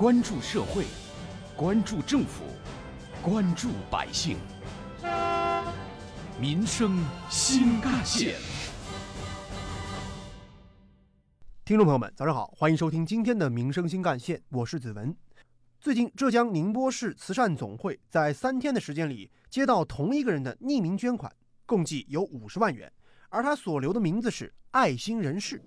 关注社会，关注政府，关注百姓，民生新干线。听众朋友们，早上好，欢迎收听今天的《民生新干线》，我是子文。最近，浙江宁波市慈善总会在三天的时间里接到同一个人的匿名捐款，共计有五十万元，而他所留的名字是“爱心人士”。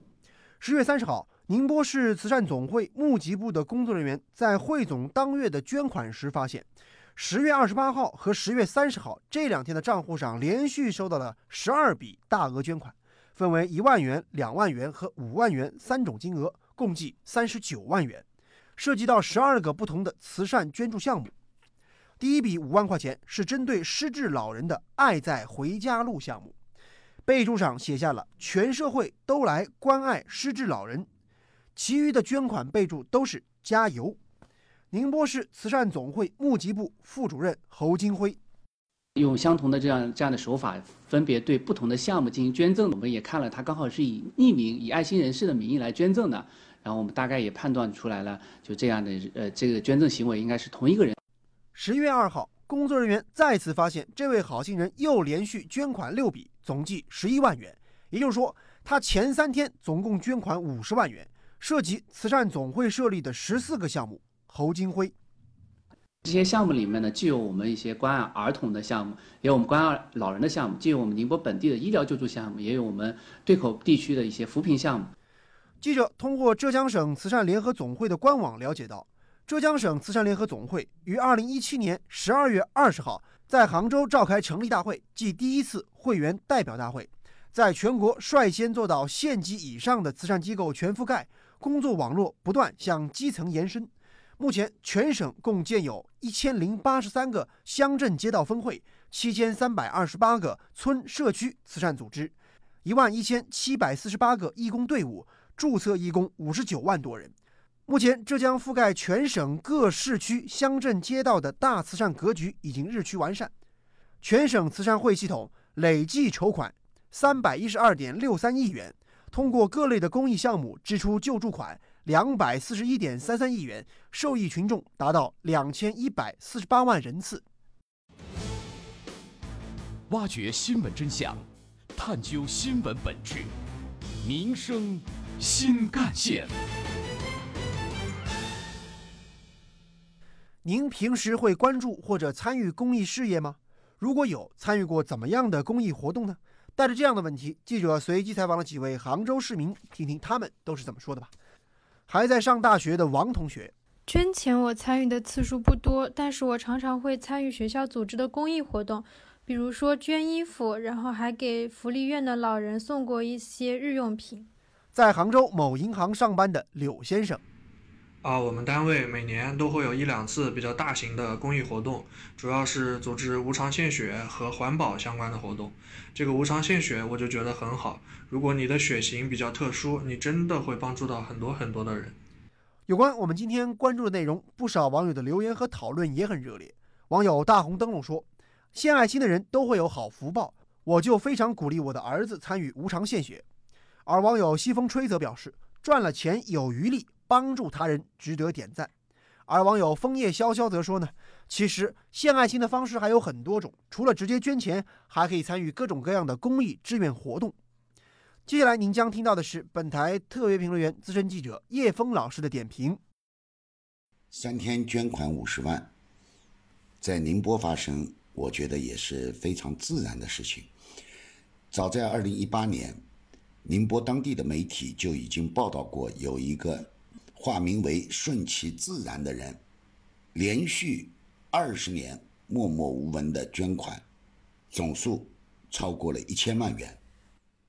十月三十号，宁波市慈善总会募集部的工作人员在汇总当月的捐款时发现，十月二十八号和十月三十号这两天的账户上连续收到了十二笔大额捐款，分为一万元、两万元和五万元三种金额，共计三十九万元。涉及到十二个不同的慈善捐助项目。第一笔五万块钱是针对失智老人的“爱在回家路”项目，备注上写下了“全社会都来关爱失智老人”，其余的捐款备注都是“加油”。宁波市慈善总会募集部副主任侯金辉用相同的这样这样的手法，分别对不同的项目进行捐赠。我们也看了，他刚好是以匿名、以爱心人士的名义来捐赠的。然后我们大概也判断出来了，就这样的呃，这个捐赠行为应该是同一个人。十月二号，工作人员再次发现这位好心人又连续捐款六笔，总计十一万元。也就是说，他前三天总共捐款五十万元，涉及慈善总会设立的十四个项目。侯金辉，这些项目里面呢，既有我们一些关爱儿童的项目，也有我们关爱老人的项目，既有我们宁波本地的医疗救助项目，也有我们对口地区的一些扶贫项目。记者通过浙江省慈善联合总会的官网了解到，浙江省慈善联合总会于二零一七年十二月二十号在杭州召开成立大会暨第一次会员代表大会，在全国率先做到县级以上的慈善机构全覆盖，工作网络不断向基层延伸。目前，全省共建有一千零八十三个乡镇街道分会，七千三百二十八个村社区慈善组织，一万一千七百四十八个义工队伍。注册义工五十九万多人。目前，浙江覆盖全省各市区乡镇街道的大慈善格局已经日趋完善。全省慈善会系统累计筹款三百一十二点六三亿元，通过各类的公益项目支出救助款两百四十一点三三亿元，受益群众达到两千一百四十八万人次。挖掘新闻真相，探究新闻本质，民生。新干线。您平时会关注或者参与公益事业吗？如果有，参与过怎么样的公益活动呢？带着这样的问题，记者随机采访了几位杭州市民，听听他们都是怎么说的吧。还在上大学的王同学，捐钱我参与的次数不多，但是我常常会参与学校组织的公益活动，比如说捐衣服，然后还给福利院的老人送过一些日用品。在杭州某银行上班的柳先生，啊，我们单位每年都会有一两次比较大型的公益活动，主要是组织无偿献血和环保相关的活动。这个无偿献血我就觉得很好，如果你的血型比较特殊，你真的会帮助到很多很多的人。有关我们今天关注的内容，不少网友的留言和讨论也很热烈。网友大红灯笼说：“献爱心的人都会有好福报，我就非常鼓励我的儿子参与无偿献血。”而网友西风吹则表示，赚了钱有余力帮助他人，值得点赞。而网友枫叶潇潇则说呢，其实献爱心的方式还有很多种，除了直接捐钱，还可以参与各种各样的公益志愿活动。接下来您将听到的是本台特约评论员、资深记者叶峰老师的点评。三天捐款五十万，在宁波发生，我觉得也是非常自然的事情。早在二零一八年。宁波当地的媒体就已经报道过，有一个化名为“顺其自然”的人，连续二十年默默无闻的捐款，总数超过了一千万元。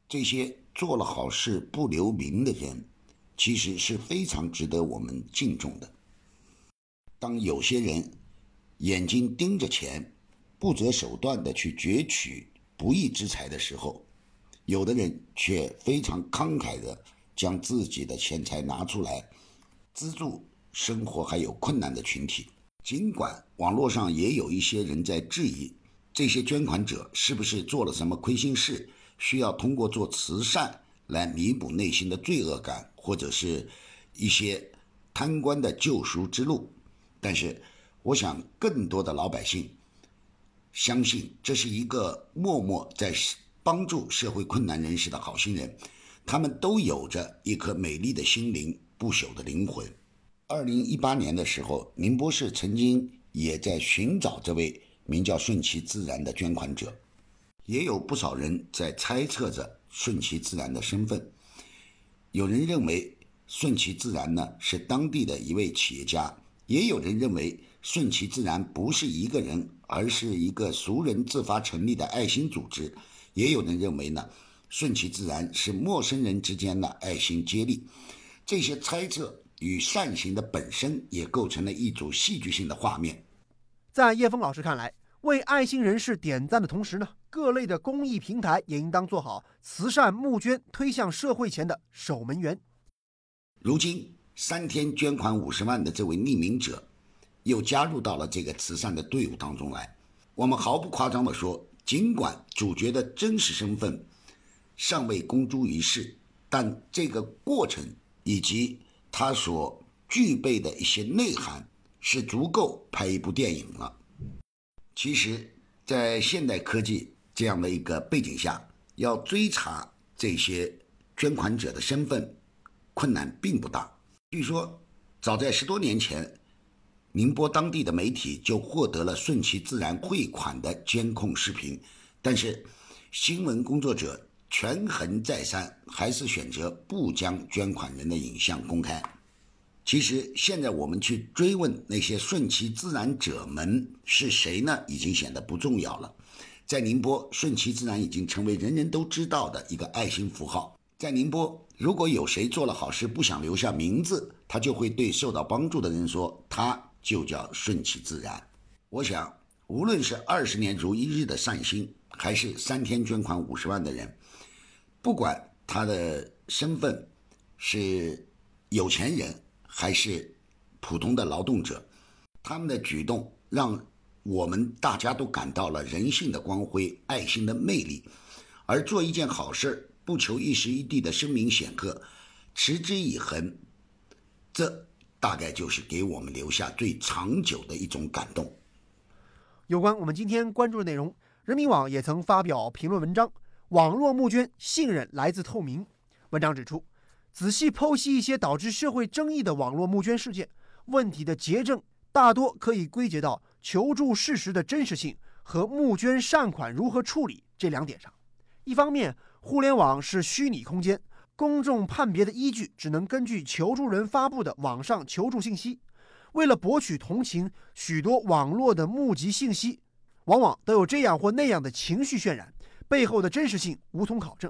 这些做了好事不留名的人，其实是非常值得我们敬重的。当有些人眼睛盯着钱，不择手段的去攫取不义之财的时候，有的人却非常慷慨地将自己的钱财拿出来资助生活还有困难的群体。尽管网络上也有一些人在质疑这些捐款者是不是做了什么亏心事，需要通过做慈善来弥补内心的罪恶感，或者是一些贪官的救赎之路。但是，我想更多的老百姓相信这是一个默默在帮助社会困难人士的好心人，他们都有着一颗美丽的心灵、不朽的灵魂。二零一八年的时候，宁波市曾经也在寻找这位名叫顺其自然的捐款者，也有不少人在猜测着顺其自然的身份。有人认为顺其自然呢是当地的一位企业家，也有人认为顺其自然不是一个人，而是一个俗人自发成立的爱心组织。也有人认为呢，顺其自然是陌生人之间的爱心接力。这些猜测与善行的本身也构成了一组戏剧性的画面。在叶峰老师看来，为爱心人士点赞的同时呢，各类的公益平台也应当做好慈善募捐推向社会前的守门员。如今，三天捐款五十万的这位匿名者，又加入到了这个慈善的队伍当中来。我们毫不夸张地说。尽管主角的真实身份尚未公诸于世，但这个过程以及他所具备的一些内涵是足够拍一部电影了。其实，在现代科技这样的一个背景下，要追查这些捐款者的身份，困难并不大。据说，早在十多年前。宁波当地的媒体就获得了顺其自然汇款的监控视频，但是新闻工作者权衡再三，还是选择不将捐款人的影像公开。其实现在我们去追问那些顺其自然者们是谁呢，已经显得不重要了。在宁波，顺其自然已经成为人人都知道的一个爱心符号。在宁波，如果有谁做了好事不想留下名字，他就会对受到帮助的人说他。就叫顺其自然。我想，无论是二十年如一日的善心，还是三天捐款五十万的人，不管他的身份是有钱人还是普通的劳动者，他们的举动让我们大家都感到了人性的光辉、爱心的魅力。而做一件好事，不求一时一地的声名显赫，持之以恒，这。大概就是给我们留下最长久的一种感动。有关我们今天关注的内容，人民网也曾发表评论文章：“网络募捐信任来自透明。”文章指出，仔细剖析一些导致社会争议的网络募捐事件，问题的结症大多可以归结到求助事实的真实性和募捐善款如何处理这两点上。一方面，互联网是虚拟空间。公众判别的依据只能根据求助人发布的网上求助信息。为了博取同情，许多网络的募集信息往往都有这样或那样的情绪渲染，背后的真实性无从考证。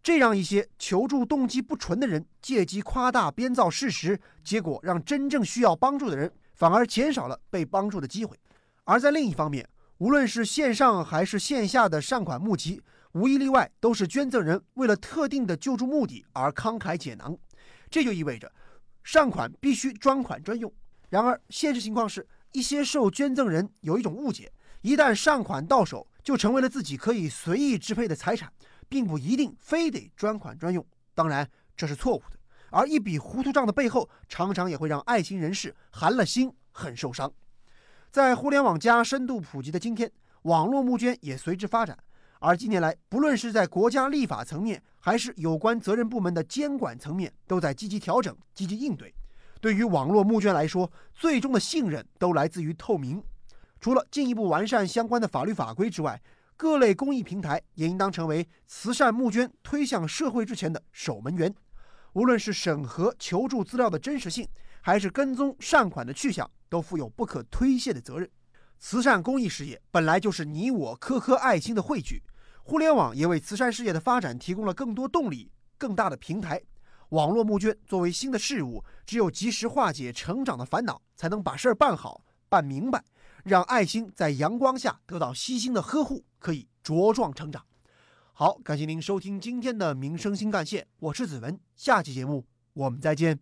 这让一些求助动机不纯的人借机夸大编造事实，结果让真正需要帮助的人反而减少了被帮助的机会。而在另一方面，无论是线上还是线下的善款募集，无一例外，都是捐赠人为了特定的救助目的而慷慨解囊，这就意味着善款必须专款专用。然而，现实情况是，一些受捐赠人有一种误解：一旦善款到手，就成为了自己可以随意支配的财产，并不一定非得专款专用。当然，这是错误的。而一笔糊涂账的背后，常常也会让爱心人士寒了心，很受伤。在互联网加深度普及的今天，网络募捐也随之发展。而近年来，不论是在国家立法层面，还是有关责任部门的监管层面，都在积极调整、积极应对。对于网络募捐来说，最终的信任都来自于透明。除了进一步完善相关的法律法规之外，各类公益平台也应当成为慈善募捐推向社会之前的守门员。无论是审核求助资料的真实性，还是跟踪善款的去向，都负有不可推卸的责任。慈善公益事业本来就是你我颗颗爱心的汇聚，互联网也为慈善事业的发展提供了更多动力、更大的平台。网络募捐作为新的事物，只有及时化解成长的烦恼，才能把事儿办好、办明白，让爱心在阳光下得到悉心的呵护，可以茁壮成长。好，感谢您收听今天的民生新干线，我是子文，下期节目我们再见。